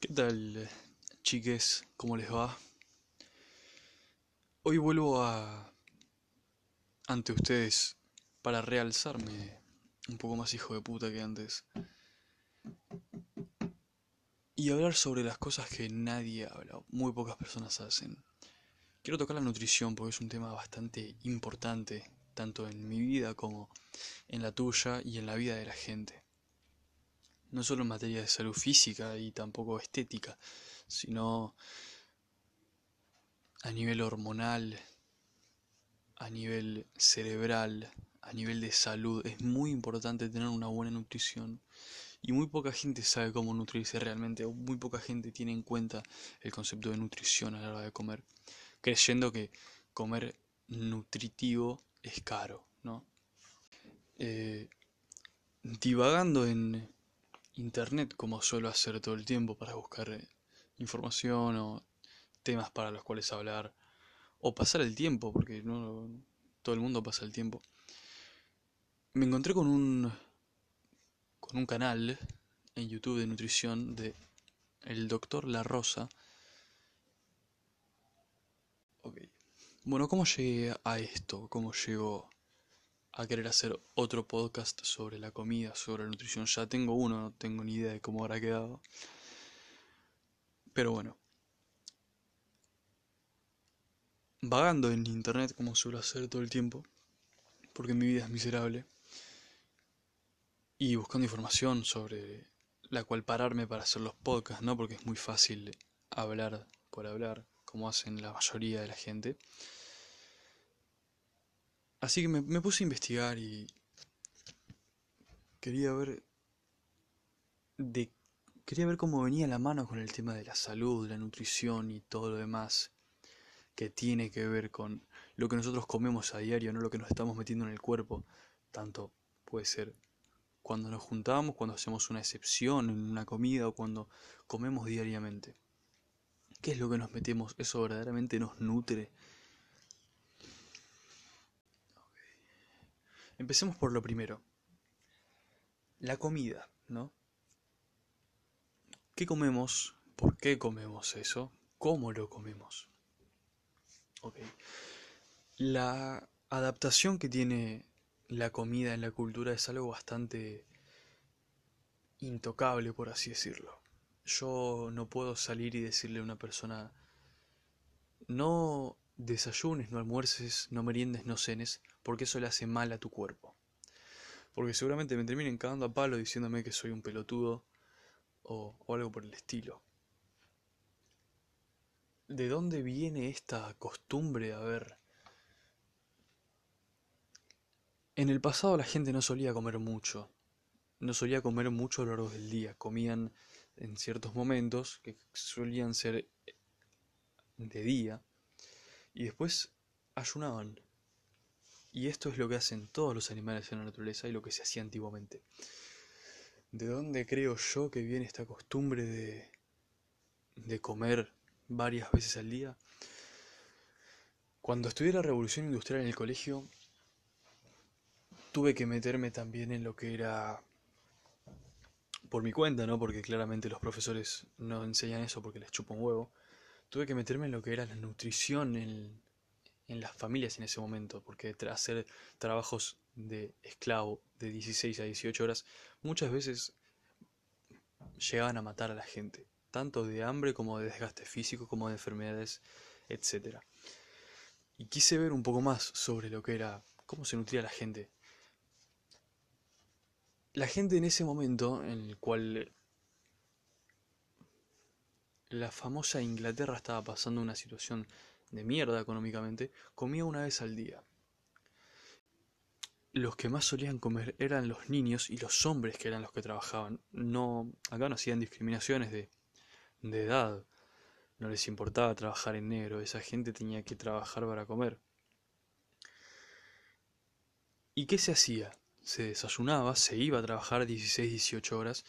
¿Qué tal, chiques? ¿Cómo les va? Hoy vuelvo a ante ustedes para realzarme un poco más hijo de puta que antes y hablar sobre las cosas que nadie habla, muy pocas personas hacen. Quiero tocar la nutrición porque es un tema bastante importante, tanto en mi vida como en la tuya y en la vida de la gente. No solo en materia de salud física y tampoco estética, sino a nivel hormonal, a nivel cerebral, a nivel de salud. Es muy importante tener una buena nutrición. Y muy poca gente sabe cómo nutrirse realmente, o muy poca gente tiene en cuenta el concepto de nutrición a la hora de comer, creyendo que comer nutritivo es caro, ¿no? Eh, divagando en internet, como suelo hacer todo el tiempo para buscar eh, información o temas para los cuales hablar, o pasar el tiempo, porque no todo el mundo pasa el tiempo. Me encontré con un con un canal en YouTube de nutrición de el doctor La Rosa. Bueno, ¿cómo llegué a esto? ¿Cómo llego a querer hacer otro podcast sobre la comida, sobre la nutrición? Ya tengo uno, no tengo ni idea de cómo habrá quedado. Pero bueno. Vagando en internet como suelo hacer todo el tiempo, porque mi vida es miserable y buscando información sobre la cual pararme para hacer los podcasts, ¿no? Porque es muy fácil hablar por hablar, como hacen la mayoría de la gente. Así que me, puse a investigar y quería ver de quería ver cómo venía la mano con el tema de la salud, la nutrición y todo lo demás que tiene que ver con lo que nosotros comemos a diario, no lo que nos estamos metiendo en el cuerpo, tanto puede ser cuando nos juntamos, cuando hacemos una excepción en una comida o cuando comemos diariamente. ¿Qué es lo que nos metemos? ¿Eso verdaderamente nos nutre? Empecemos por lo primero. La comida, ¿no? ¿Qué comemos? ¿Por qué comemos eso? ¿Cómo lo comemos? Ok. La adaptación que tiene la comida en la cultura es algo bastante intocable, por así decirlo. Yo no puedo salir y decirle a una persona, no desayunes, no almuerces, no meriendes, no cenes, porque eso le hace mal a tu cuerpo. Porque seguramente me terminen cagando a palo diciéndome que soy un pelotudo o, algo por el estilo. ¿De dónde viene esta costumbre? A ver, En el pasado la gente no solía comer mucho, no solía comer mucho a lo largo del día, comían en ciertos momentos que solían ser de día y después ayunaban. Y esto es lo que hacen todos los animales en la naturaleza y lo que se hacía antiguamente. ¿De dónde creo yo que viene esta costumbre de, de comer varias veces al día? Cuando estudié la revolución industrial en el colegio, tuve que meterme también en lo que era por mi cuenta, ¿no? Porque claramente los profesores no enseñan eso porque les chupa un huevo. Tuve que meterme en lo que era la nutrición en, en las familias en ese momento, porque tras hacer trabajos de esclavo de 16 a 18 horas, muchas veces llegaban a matar a la gente, tanto de hambre como de desgaste físico, como de enfermedades, etc. Y quise ver un poco más sobre lo que era, cómo se nutría la gente la gente en ese momento en el cual la famosa Inglaterra estaba pasando una situación de mierda económicamente, comía una vez al día. Los que más solían comer eran los niños y los hombres que eran los que trabajaban. No, acá no hacían discriminaciones de, de edad. No les importaba trabajar en negro. Esa gente tenía que trabajar para comer. ¿Y qué se hacía? se desayunaba, se iba a trabajar 16, 18 horas,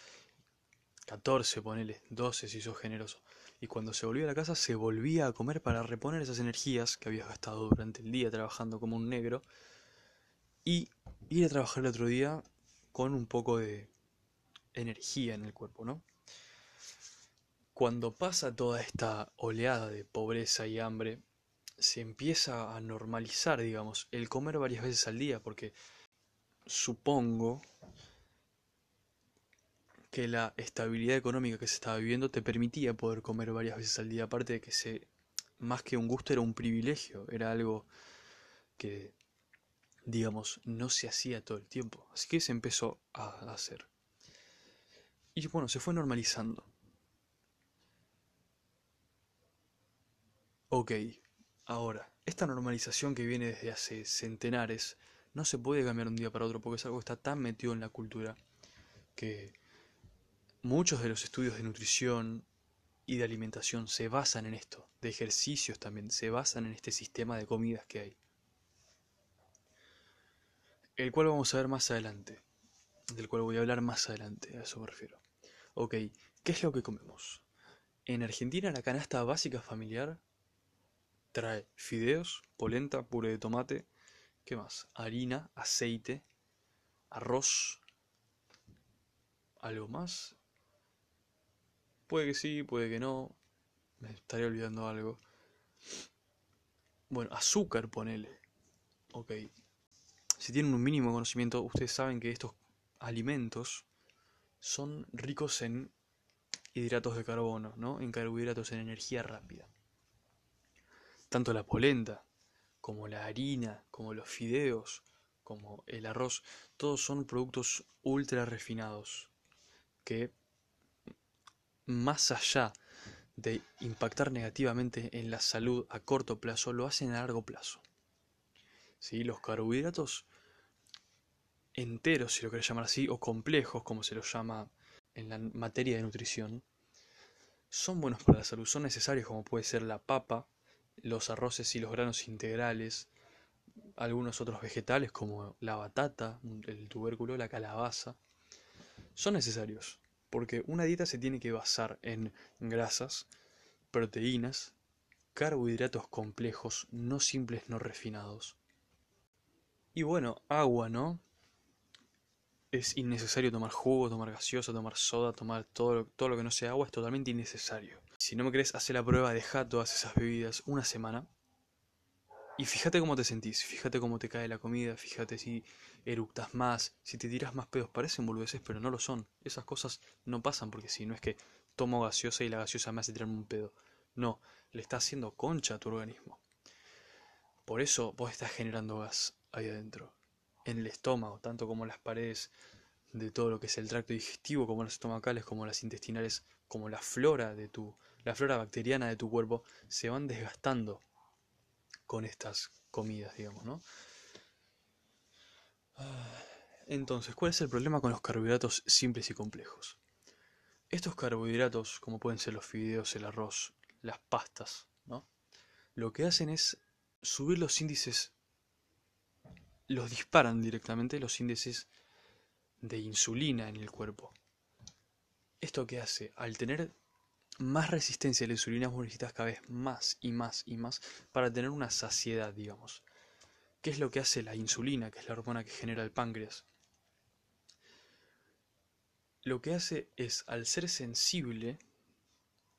14, ponele, 12 si sos generoso. Y cuando se volvía a la casa se volvía a comer para reponer esas energías que habías gastado durante el día trabajando como un negro y ir a trabajar el otro día con un poco de energía en el cuerpo, ¿no? Cuando pasa toda esta oleada de pobreza y hambre, se empieza a normalizar, digamos, el comer varias veces al día, porque supongo que la estabilidad económica que se estaba viviendo te permitía poder comer varias veces al día, aparte de que se, más que un gusto era un privilegio, era algo que, digamos, no se hacía todo el tiempo, así que se empezó a hacer. Y bueno, se fue normalizando. Ok, ahora, esta normalización que viene desde hace centenares no se puede cambiar de un día para otro porque es algo que está tan metido en la cultura que muchos de los estudios de nutrición y de alimentación se basan en esto, de ejercicios también, se basan en este sistema de comidas que hay. El cual vamos a ver más adelante, del cual voy a hablar más adelante, a eso me refiero. Ok, ¿qué es lo que comemos? En Argentina la canasta básica familiar Trae fideos, polenta, puré de tomate, ¿qué más? Harina, aceite, arroz, algo más. Puede que sí, puede que no. Me estaría olvidando algo. Bueno, azúcar, ponele. Ok. Si tienen un mínimo conocimiento, ustedes saben que estos alimentos son ricos en hidratos de carbono, ¿no? En carbohidratos, en energía rápida tanto la polenta como la harina, como los fideos, como el arroz, todos son productos ultra refinados que más allá de impactar negativamente en la salud a corto plazo, lo hacen a largo plazo. ¿Sí? Los carbohidratos enteros, si lo querés llamar así, o complejos, como se los llama en la materia de nutrición, son buenos para la salud, son necesarios como puede ser la papa, los arroces y los granos integrales, algunos otros vegetales como la batata, el tubérculo, la calabaza, son necesarios, porque una dieta se tiene que basar en grasas, proteínas, carbohidratos complejos, no simples, no refinados. Y bueno, agua, ¿no? Es innecesario tomar jugo, tomar gaseosa, tomar soda, tomar todo lo, todo lo que no sea agua, es totalmente innecesario. Si no me crees, hace la prueba, deja todas esas bebidas una semana. Y fíjate cómo te sentís, fíjate cómo te cae la comida, fíjate si eructas más, si te tiras más pedos. Parecen boludeces, pero no lo son. Esas cosas no pasan porque si no es que tomo gaseosa y la gaseosa me hace tirarme un pedo. No, le está haciendo concha a tu organismo. Por eso vos estás generando gas ahí adentro, en el estómago, tanto como las paredes de todo lo que es el tracto digestivo, como las estomacales, como las intestinales, como la flora de tu la flora bacteriana de tu cuerpo se van desgastando con estas comidas, digamos, ¿no? Entonces, ¿cuál es el problema con los carbohidratos simples y complejos? Estos carbohidratos, como pueden ser los fideos, el arroz, las pastas, ¿no? Lo que hacen es subir los índices, los disparan directamente los índices de insulina en el cuerpo. ¿Esto qué hace? Al tener más resistencia a la insulina, vos necesitas cada vez más y más y más para tener una saciedad, digamos. ¿Qué es lo que hace la insulina, que es la hormona que genera el páncreas? Lo que hace es, al ser sensible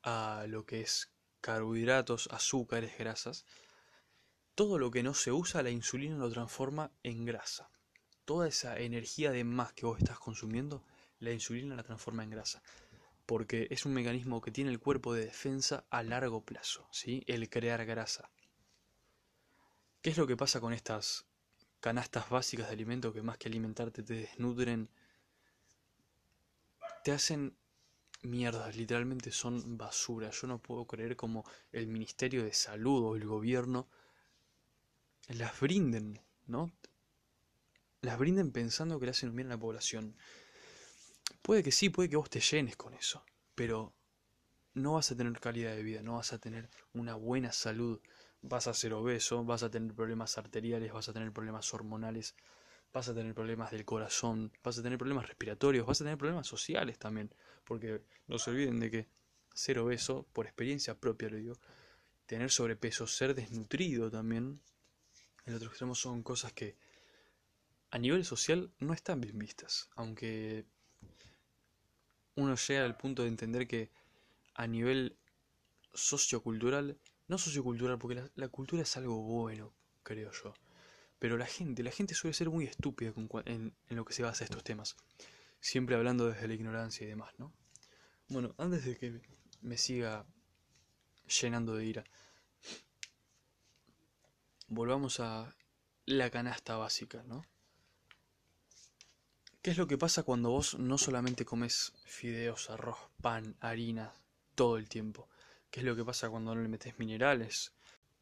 a lo que es carbohidratos, azúcares, grasas, todo lo que no se usa, la insulina lo transforma en grasa. Toda esa energía de más que vos estás consumiendo, la insulina la transforma en grasa porque es un mecanismo que tiene el cuerpo de defensa a largo plazo, ¿sí? el crear grasa. ¿Qué es lo que pasa con estas canastas básicas de alimento que más que alimentarte te desnutren? Te hacen mierdas, literalmente son basura. Yo no puedo creer como el Ministerio de Salud o el gobierno las brinden, ¿no? Las brinden pensando que le hacen bien a la población. Puede que sí, puede que vos te llenes con eso, pero no vas a tener calidad de vida, no vas a tener una buena salud, vas a ser obeso, vas a tener problemas arteriales, vas a tener problemas hormonales, vas a tener problemas del corazón, vas a tener problemas respiratorios, vas a tener problemas sociales también, porque no se olviden de que ser obeso, por experiencia propia lo digo, tener sobrepeso, ser desnutrido también, en otro extremo son cosas que a nivel social no están bien vistas, aunque uno llega al punto de entender que a nivel sociocultural, no sociocultural, porque la, cultura es algo bueno, creo yo. Pero la gente, la gente suele ser muy estúpida en, en lo que se basa estos temas. Siempre hablando desde la ignorancia y demás, ¿no? Bueno, antes de que me siga llenando de ira, volvamos a la canasta básica, ¿no? ¿Qué es lo que pasa cuando vos no solamente comes fideos, arroz, pan, harina todo el tiempo? ¿Qué es lo que pasa cuando no le metes minerales,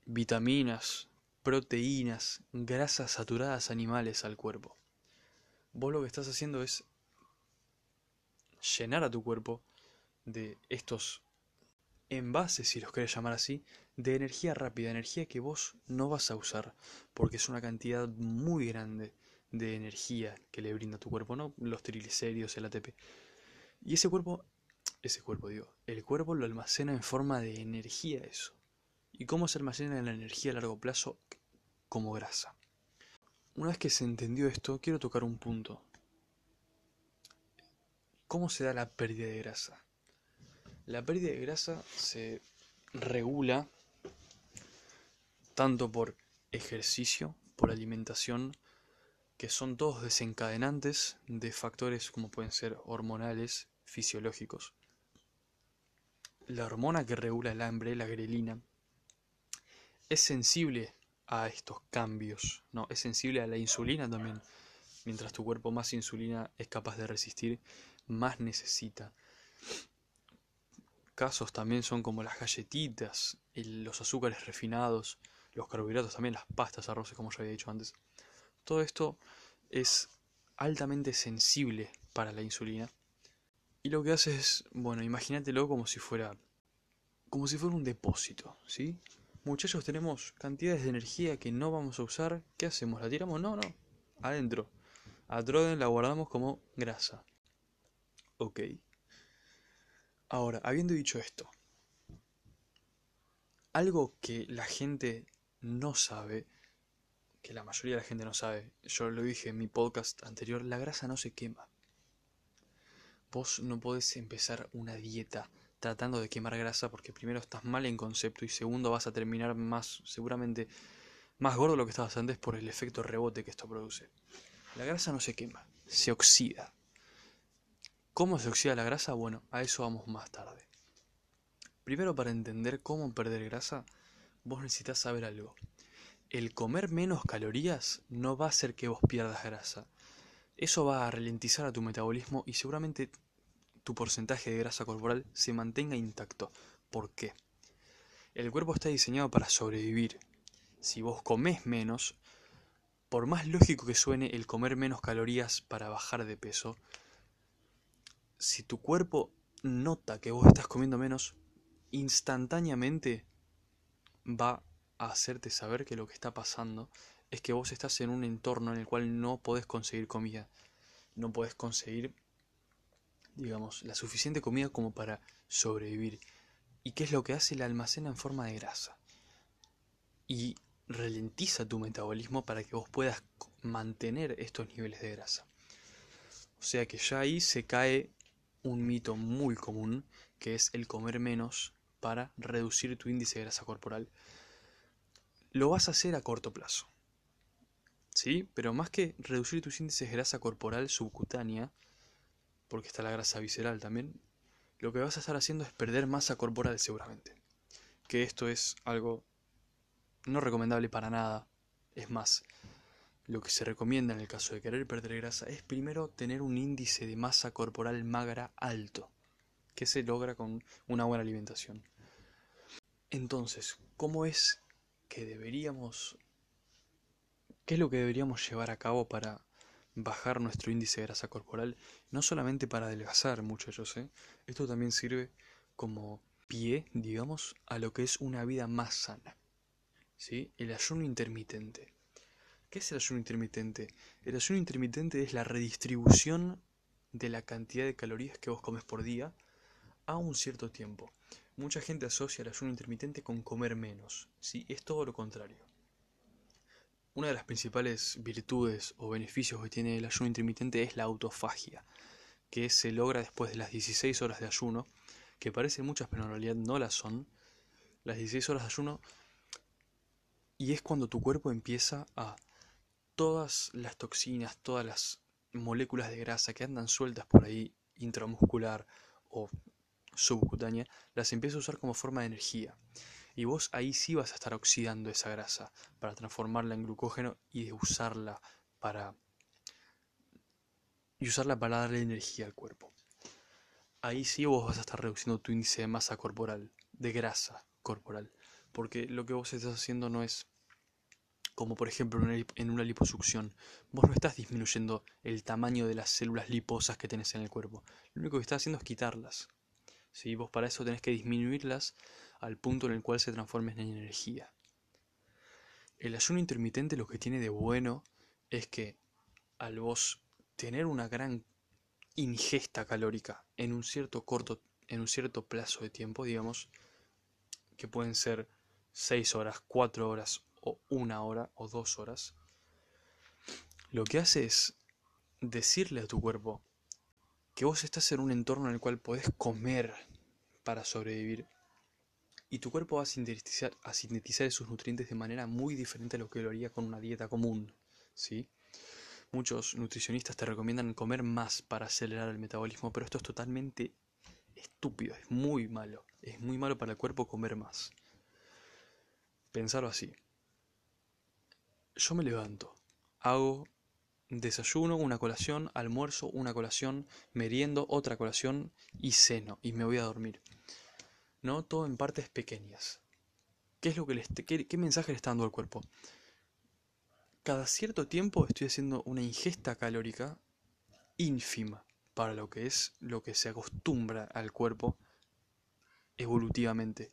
vitaminas, proteínas, grasas saturadas animales al cuerpo? Vos lo que estás haciendo es llenar a tu cuerpo de estos envases, si los querés llamar así, de energía rápida, energía que vos no vas a usar, porque es una cantidad muy grande de energía que le brinda tu cuerpo, ¿no? Los triglicéridos, el ATP. Y ese cuerpo, ese cuerpo digo, el cuerpo lo almacena en forma de energía eso. ¿Y cómo se almacena la energía a largo plazo? Como grasa. Una vez que se entendió esto, quiero tocar un punto. ¿Cómo se da la pérdida de grasa? La pérdida de grasa se regula tanto por ejercicio, por alimentación, que son todos desencadenantes de factores como pueden ser hormonales, fisiológicos. La hormona que regula el hambre, la grelina, es sensible a estos cambios, no, es sensible a la insulina también. Mientras tu cuerpo más insulina es capaz de resistir, más necesita. Casos también son como las galletitas, los azúcares refinados, los carbohidratos también, las pastas, arroces, como ya había dicho antes. Todo esto es altamente sensible para la insulina. Y lo que hace es, bueno, imagínatelo como si fuera como si fuera un depósito, ¿sí? Muchachos, tenemos cantidades de energía que no vamos a usar. ¿Qué hacemos? ¿La tiramos? No, no. Adentro. A Troden la guardamos como grasa. Ok. Ahora, habiendo dicho esto, algo que la gente no sabe que la mayoría de la gente no sabe, yo lo dije en mi podcast anterior, la grasa no se quema. Vos no podés empezar una dieta tratando de quemar grasa porque primero estás mal en concepto y segundo vas a terminar más, seguramente, más gordo de lo que estabas antes por el efecto rebote que esto produce. La grasa no se quema, se oxida. ¿Cómo se oxida la grasa? Bueno, a eso vamos más tarde. Primero para entender cómo perder grasa, vos necesitas saber algo el comer menos calorías no va a hacer que vos pierdas grasa. Eso va a ralentizar a tu metabolismo y seguramente tu porcentaje de grasa corporal se mantenga intacto. ¿Por qué? El cuerpo está diseñado para sobrevivir. Si vos comes menos, por más lógico que suene el comer menos calorías para bajar de peso, si tu cuerpo nota que vos estás comiendo menos, instantáneamente va hacerte saber que lo que está pasando es que vos estás en un entorno en el cual no podés conseguir comida, no podés conseguir, digamos, la suficiente comida como para sobrevivir. ¿Y qué es lo que hace? La almacena en forma de grasa. Y ralentiza tu metabolismo para que vos puedas mantener estos niveles de grasa. O sea que ya ahí se cae un mito muy común que es el comer menos para reducir tu índice de grasa corporal lo vas a hacer a corto plazo. ¿Sí? Pero más que reducir tus índices de grasa corporal subcutánea, porque está la grasa visceral también, lo que vas a estar haciendo es perder masa corporal seguramente. Que esto es algo no recomendable para nada. Es más, lo que se recomienda en el caso de querer perder grasa es primero tener un índice de masa corporal magra alto, que se logra con una buena alimentación. Entonces, ¿cómo es que deberíamos... ¿Qué es lo que deberíamos llevar a cabo para bajar nuestro índice de grasa corporal? No solamente para adelgazar, muchachos, ¿eh? Esto también sirve como pie, digamos, a lo que es una vida más sana. ¿Sí? El ayuno intermitente. ¿Qué es el ayuno intermitente? El ayuno intermitente es la redistribución de la cantidad de calorías que vos comes por día a un cierto tiempo. Mucha gente asocia el ayuno intermitente con comer menos, ¿sí? es todo lo contrario. Una de las principales virtudes o beneficios que tiene el ayuno intermitente es la autofagia, que se logra después de las 16 horas de ayuno, que parecen muchas pero en realidad no las son, las 16 horas de ayuno, y es cuando tu cuerpo empieza a todas las toxinas, todas las moléculas de grasa que andan sueltas por ahí, intramuscular o subcutánea, las empieza a usar como forma de energía. Y vos ahí sí vas a estar oxidando esa grasa para transformarla en glucógeno y usarla para y usarla para darle energía al cuerpo. Ahí sí vos vas a estar reduciendo tu índice de masa corporal, de grasa corporal, porque lo que vos estás haciendo no es como por ejemplo en una liposucción, vos no estás disminuyendo el tamaño de las células liposas que tenés en el cuerpo. Lo único que estás haciendo es quitarlas. ¿Sí? Vos para eso tenés que disminuirlas al punto en el cual se transformen en energía. El ayuno intermitente lo que tiene de bueno es que al vos tener una gran ingesta calórica en un cierto corto, en un cierto plazo de tiempo, digamos, que pueden ser 6 horas, 4 horas o una hora o dos horas, lo que hace es decirle a tu cuerpo que vos estás en un entorno en el cual podés comer para sobrevivir y tu cuerpo va a sintetizar, a sintetizar esos nutrientes de manera muy diferente a lo que lo haría con una dieta común, ¿sí? Muchos nutricionistas te recomiendan comer más para acelerar el metabolismo, pero esto es totalmente estúpido, es muy malo. Es muy malo para el cuerpo comer más. Pensarlo así yo me levanto, hago desayuno, una colación, almuerzo, una colación, meriendo, otra colación y ceno y me voy a dormir. ¿No? Todo en partes pequeñas. ¿Qué es lo que qué, qué mensaje le está dando al cuerpo? Cada cierto tiempo estoy haciendo una ingesta calórica ínfima para lo que es lo que se acostumbra al cuerpo evolutivamente.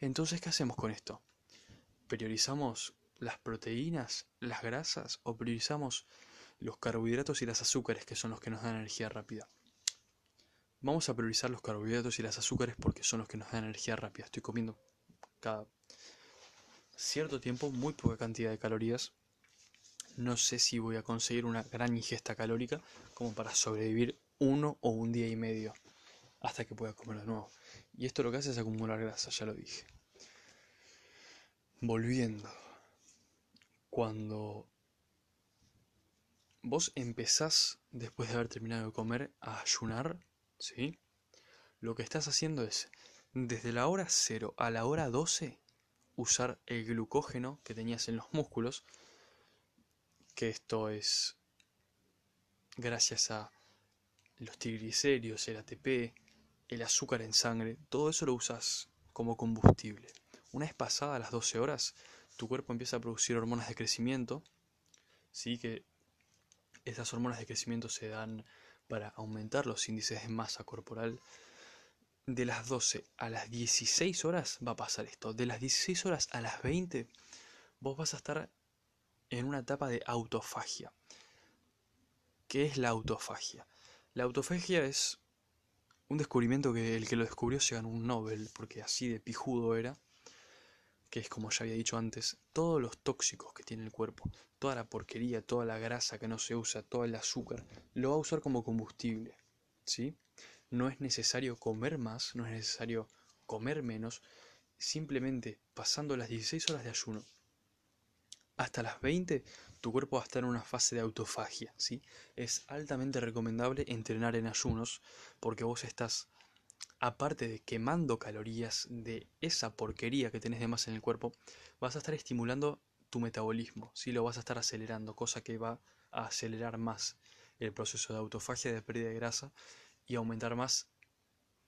Entonces, ¿qué hacemos con esto? Priorizamos las proteínas, las grasas o priorizamos los carbohidratos y las azúcares que son los que nos dan energía rápida. Vamos a priorizar los carbohidratos y las azúcares porque son los que nos dan energía rápida. Estoy comiendo cada cierto tiempo muy poca cantidad de calorías. No sé si voy a conseguir una gran ingesta calórica como para sobrevivir uno o un día y medio hasta que pueda comer de nuevo. Y esto lo que hace es acumular grasa, ya lo dije. Volviendo cuando vos empezás, después de haber terminado de comer, a ayunar, ¿sí? Lo que estás haciendo es, desde la hora 0 a la hora 12, usar el glucógeno que tenías en los músculos, que esto es gracias a los triglicéridos, el ATP, el azúcar en sangre, todo eso lo usas como combustible. Una vez pasadas las 12 horas, tu cuerpo empieza a producir hormonas de crecimiento, ¿sí? que estas hormonas de crecimiento se dan para aumentar los índices de masa corporal. De las 12 a las 16 horas va a pasar esto. De las 16 horas a las 20 vos vas a estar en una etapa de autofagia. ¿Qué es la autofagia? La autofagia es un descubrimiento que el que lo descubrió se ganó un Nobel, porque así de pijudo era que es como ya había dicho antes, todos los tóxicos que tiene el cuerpo, toda la porquería, toda la grasa que no se usa, todo el azúcar, lo va a usar como combustible. ¿sí? No es necesario comer más, no es necesario comer menos, simplemente pasando las 16 horas de ayuno hasta las 20, tu cuerpo va a estar en una fase de autofagia. ¿sí? Es altamente recomendable entrenar en ayunos porque vos estás aparte de quemando calorías de esa porquería que tenés de más en el cuerpo, vas a estar estimulando tu metabolismo, si lo vas a estar acelerando, cosa que va a acelerar más el proceso de autofagia, de pérdida de grasa y aumentar más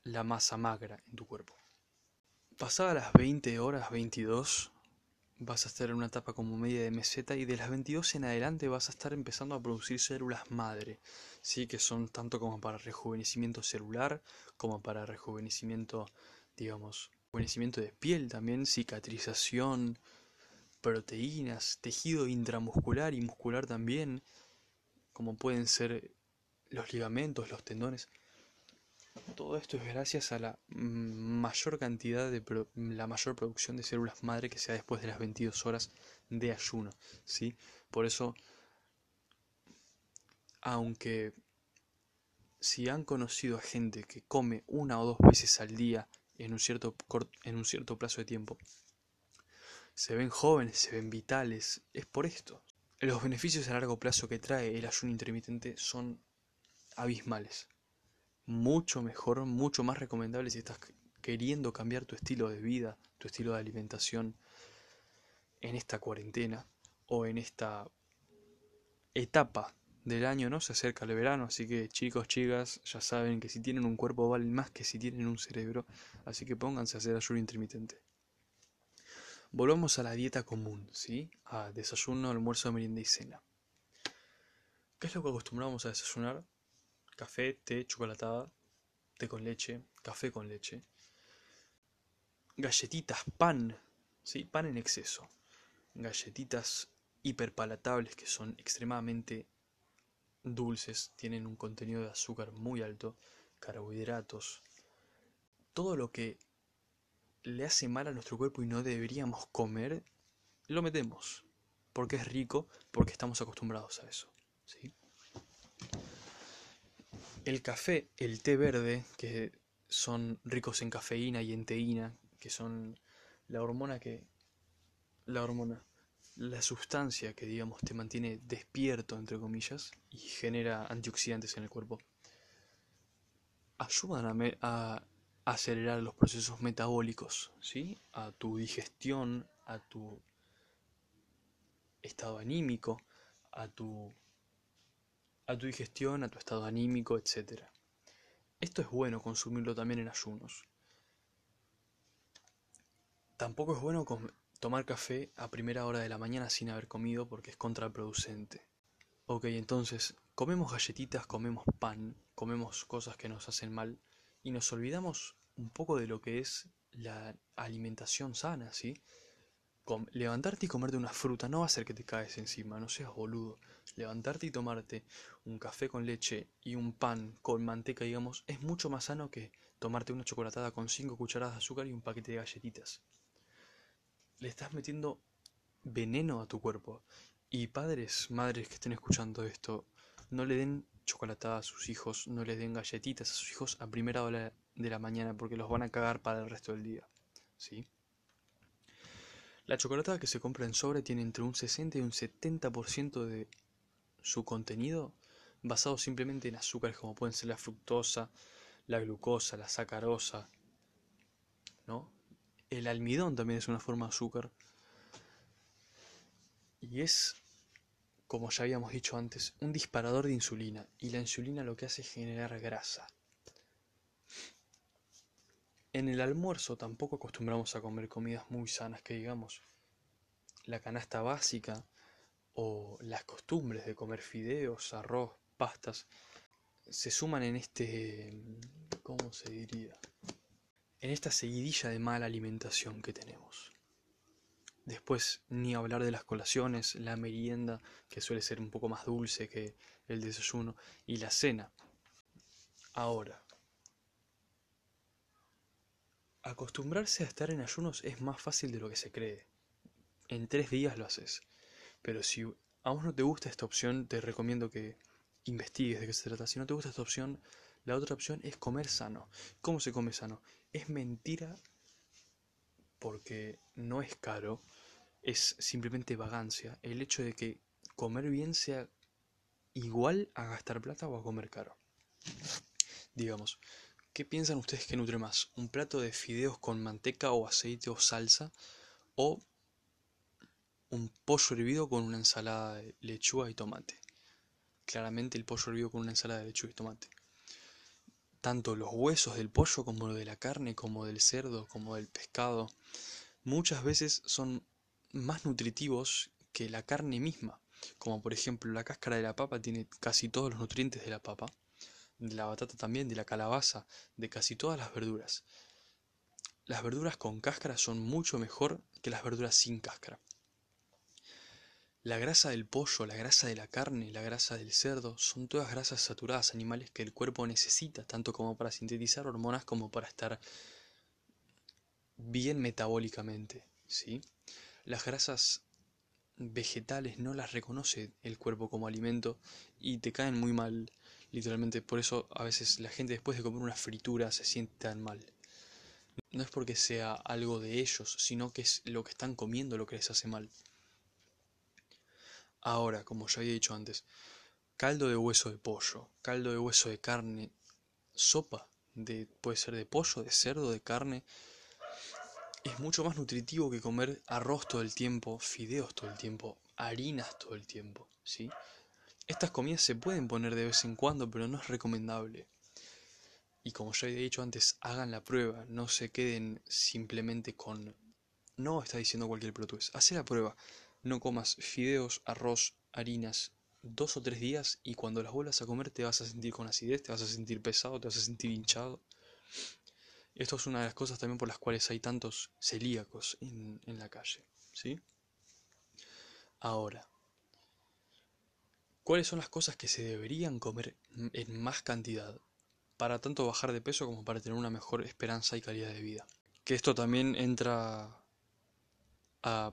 la masa magra en tu cuerpo. Pasadas las 20 horas 22, vas a estar en una etapa como media de meseta y de las 22 en adelante vas a estar empezando a producir células madre, ¿sí? que son tanto como para rejuvenecimiento celular, como para rejuvenecimiento, digamos, rejuvenecimiento de piel también, cicatrización, proteínas, tejido intramuscular y muscular también, como pueden ser los ligamentos, los tendones. Todo esto es gracias a la mayor cantidad de la mayor producción de células madre que sea después de las 22 horas de ayuno, ¿sí? Por eso aunque si han conocido a gente que come una o dos veces al día en un cierto, en un cierto plazo de tiempo, se ven jóvenes, se ven vitales, es por esto. Los beneficios a largo plazo que trae el ayuno intermitente son abismales. Mucho mejor, mucho más recomendable si estás queriendo cambiar tu estilo de vida, tu estilo de alimentación en esta cuarentena o en esta etapa del año, ¿no? Se acerca el verano, así que chicos, chicas, ya saben que si tienen un cuerpo valen más que si tienen un cerebro, así que pónganse a hacer ayuno intermitente. Volvamos a la dieta común, ¿sí? A desayuno, almuerzo, merienda y cena. ¿Qué es lo que acostumbramos a desayunar? Café, té, chocolatada, té con leche, café con leche, galletitas, pan, ¿sí? Pan en exceso, galletitas hiperpalatables que son extremadamente dulces, tienen un contenido de azúcar muy alto, carbohidratos, todo lo que le hace mal a nuestro cuerpo y no deberíamos comer, lo metemos, porque es rico, porque estamos acostumbrados a eso. ¿sí? El café, el té verde, que son ricos en cafeína y en teína, que son la hormona que... La hormona la sustancia que digamos te mantiene despierto entre comillas y genera antioxidantes en el cuerpo ayudan a, acelerar los procesos metabólicos ¿sí? a tu digestión a tu estado anímico a tu a tu digestión a tu estado anímico etcétera esto es bueno consumirlo también en ayunos tampoco es bueno Tomar café a primera hora de la mañana sin haber comido porque es contraproducente. Ok, entonces, comemos galletitas, comemos pan, comemos cosas que nos hacen mal y nos olvidamos un poco de lo que es la alimentación sana, ¿sí? Levantarte y comerte una fruta no va a hacer que te caes encima, no seas boludo. Levantarte y tomarte un café con leche y un pan con manteca, digamos, es mucho más sano que tomarte una chocolatada con 5 cucharadas de azúcar y un paquete de galletitas le estás metiendo veneno a tu cuerpo. Y padres, madres que estén escuchando esto, no le den chocolatada a sus hijos, no les den galletitas a sus hijos a primera hora de la mañana porque los van a cagar para el resto del día. ¿Sí? La chocolatada que se compra en sobre tiene entre un 60 y un 70% de su contenido basado simplemente en azúcares como pueden ser la fructosa, la glucosa, la sacarosa, ¿no? El almidón también es una forma de azúcar. Y es, como ya habíamos dicho antes, un disparador de insulina. Y la insulina lo que hace es generar grasa. En el almuerzo tampoco acostumbramos a comer comidas muy sanas que digamos. La canasta básica o las costumbres de comer fideos, arroz, pastas, se suman en este, ¿cómo se diría? en esta seguidilla de mala alimentación que tenemos. Después, ni hablar de las colaciones, la merienda, que suele ser un poco más dulce que el desayuno, y la cena. Ahora, acostumbrarse a estar en ayunos es más fácil de lo que se cree. En tres días lo haces. Pero si a vos no te gusta esta opción, te recomiendo que investigues de qué se trata. Si no te gusta esta opción, la otra opción es comer sano. ¿Cómo se come sano? Es mentira porque no es caro, es simplemente vagancia. El hecho de que comer bien sea igual a gastar plata o a comer caro. Digamos, ¿qué piensan ustedes que nutre más? ¿Un plato de fideos con manteca o aceite o salsa? ¿O un pollo hervido con una ensalada de lechuga y tomate? Claramente el pollo hervido con una ensalada de lechuga y tomate tanto los huesos del pollo como de la carne, como del cerdo, como del pescado, muchas veces son más nutritivos que la carne misma, como por ejemplo la cáscara de la papa tiene casi todos los nutrientes de la papa, de la batata también, de la calabaza, de casi todas las verduras. Las verduras con cáscara son mucho mejor que las verduras sin cáscara. La grasa del pollo, la grasa de la carne, la grasa del cerdo, son todas grasas saturadas animales que el cuerpo necesita, tanto como para sintetizar hormonas como para estar bien metabólicamente, ¿sí? Las grasas vegetales no las reconoce el cuerpo como alimento y te caen muy mal. Literalmente, por eso a veces la gente después de comer una fritura se siente tan mal. No es porque sea algo de ellos, sino que es lo que están comiendo lo que les hace mal. Ahora, como ya había dicho antes, caldo de hueso de pollo, caldo de hueso de carne, sopa, de, puede ser de pollo, de cerdo, de carne, es mucho más nutritivo que comer arroz todo el tiempo, fideos todo el tiempo, harinas todo el tiempo, ¿sí? Estas comidas se pueden poner de vez en cuando, pero no es recomendable. Y como ya he dicho antes, hagan la prueba, no se queden simplemente con... No está diciendo cualquier es haz la prueba. No comas fideos, arroz, harinas dos o tres días y cuando las vuelvas a comer te vas a sentir con acidez, te vas a sentir pesado, te vas a sentir hinchado. Esto es una de las cosas también por las cuales hay tantos celíacos en, la calle. ¿sí? Ahora, ¿cuáles son las cosas que se deberían comer en más cantidad para tanto bajar de peso como para tener una mejor esperanza y calidad de vida? Que esto también entra a,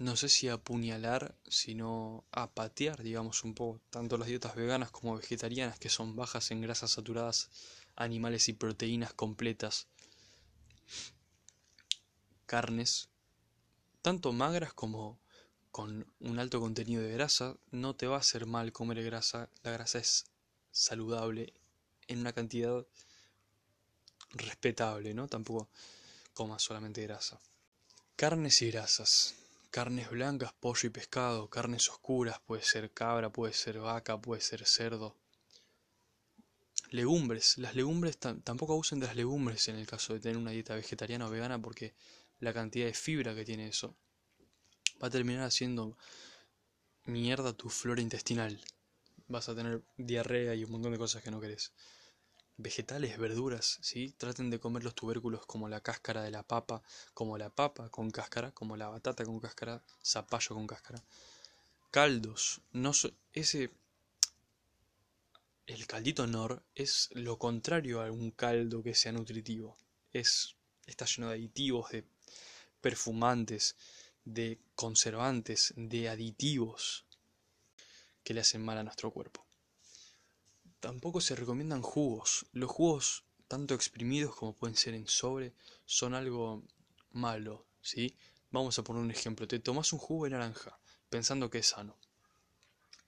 no sé si apuñalar, sino a patear, digamos, un poco, tanto las dietas veganas como vegetarianas, que son bajas en grasas saturadas animales y proteínas completas, carnes, tanto magras como con un alto contenido de grasa, no te va a hacer mal comer grasa, la grasa es saludable en una cantidad respetable, ¿no? Tampoco comas solamente grasa. Carnes y grasas. Carnes blancas, pollo y pescado, carnes oscuras, puede ser cabra, puede ser vaca, puede ser cerdo, Legumbres. Las legumbres tampoco abusen de las legumbres en el caso de tener una dieta vegetariana o vegana porque la cantidad de fibra que tiene eso va a terminar haciendo mierda tu flora intestinal. Vas a tener diarrea y un montón de cosas que no querés. Vegetales, verduras, ¿sí? Traten de comer los tubérculos como la cáscara de la papa, como la papa con cáscara, como la batata con cáscara, zapallo con cáscara. Caldos, no ese el caldito nor es lo contrario a un caldo que sea nutritivo. Es, está lleno de aditivos, de perfumantes, de conservantes, de aditivos que le hacen mal a nuestro cuerpo. Tampoco se recomiendan jugos. Los jugos, tanto exprimidos como pueden ser en sobre, son algo malo, ¿sí? Vamos a poner un ejemplo. Te tomas un jugo de naranja pensando que es sano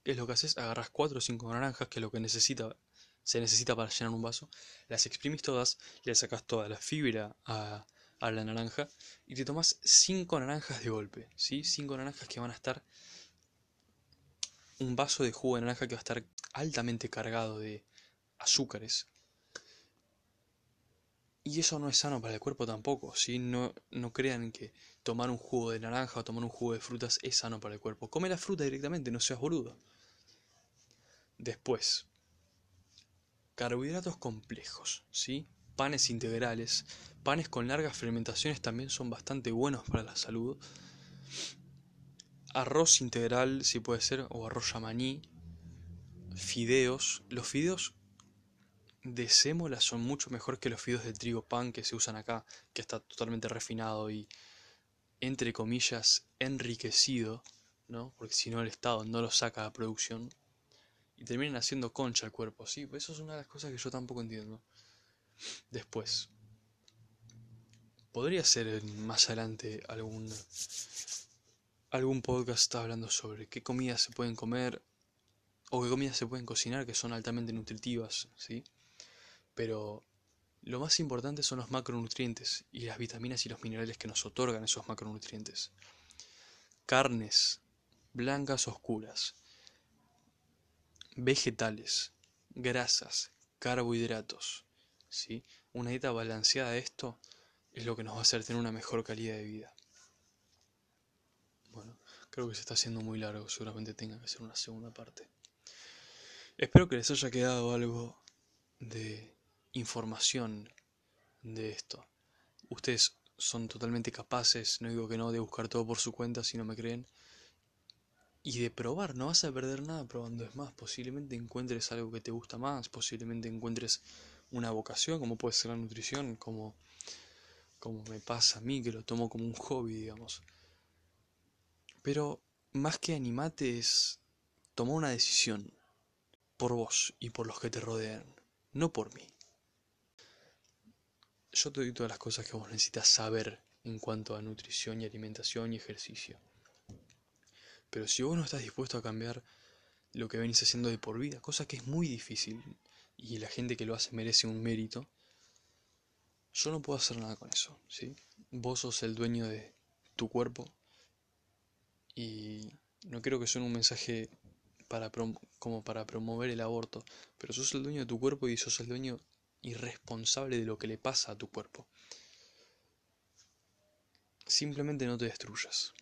es lo que haces, agarras 4 o 5 naranjas, que es lo que necesita, se necesita para llenar un vaso, las exprimís todas, le sacas toda la fibra a, la naranja y te tomas 5 naranjas de golpe, ¿sí? 5 naranjas que van a estar, un vaso de jugo de naranja que va a estar altamente cargado de azúcares. Y eso no es sano para el cuerpo tampoco, ¿sí? No, no crean que tomar un jugo de naranja o tomar un jugo de frutas es sano para el cuerpo. Come la fruta directamente, no seas boludo. Después, carbohidratos complejos, ¿sí? Panes integrales, panes con largas fermentaciones también son bastante buenos para la salud. Arroz integral, si puede ser, o arroz yamaní. Fideos. Los fideos de sémola son mucho mejor que los fideos de trigo pan que se usan acá, que está totalmente refinado y, entre comillas, enriquecido, ¿no? Porque si no el Estado no lo saca a producción y terminan haciendo concha al cuerpo. Sí, eso es una de las cosas que yo tampoco entiendo. Después, podría ser más adelante algún algún podcast hablando sobre qué comidas se pueden comer o qué comidas se pueden cocinar que son altamente nutritivas, ¿sí? Pero lo más importante son los macronutrientes y las vitaminas y los minerales que nos otorgan esos macronutrientes. Carnes blancas oscuras, vegetales, grasas, carbohidratos. ¿sí? Una dieta balanceada de esto es lo que nos va a hacer tener una mejor calidad de vida. Bueno, creo que se está haciendo muy largo, seguramente tenga que ser una segunda parte. Espero que les haya quedado algo de información de esto. Ustedes son totalmente capaces, no digo que no, de buscar todo por su cuenta si no me creen y de probar, no vas a perder nada probando. Es más, posiblemente encuentres algo que te gusta más, posiblemente encuentres una vocación, como puede ser la nutrición, como, como me pasa a mí, que lo tomo como un hobby, digamos. Pero más que animate es tomar una decisión. por vos y por los que te rodean, no por mí. Yo te doy todas las cosas que vos necesitas saber en cuanto a nutrición y alimentación y ejercicio. Pero si vos no estás dispuesto a cambiar lo que venís haciendo de por vida, cosa que es muy difícil y la gente que lo hace merece un mérito, yo no puedo hacer nada con eso, ¿sí? Vos sos el dueño de tu cuerpo y no creo que suene un mensaje para como para promover el aborto, pero sos el dueño de tu cuerpo y sos el dueño irresponsable de lo que le pasa a tu cuerpo. Simplemente no te destruyas.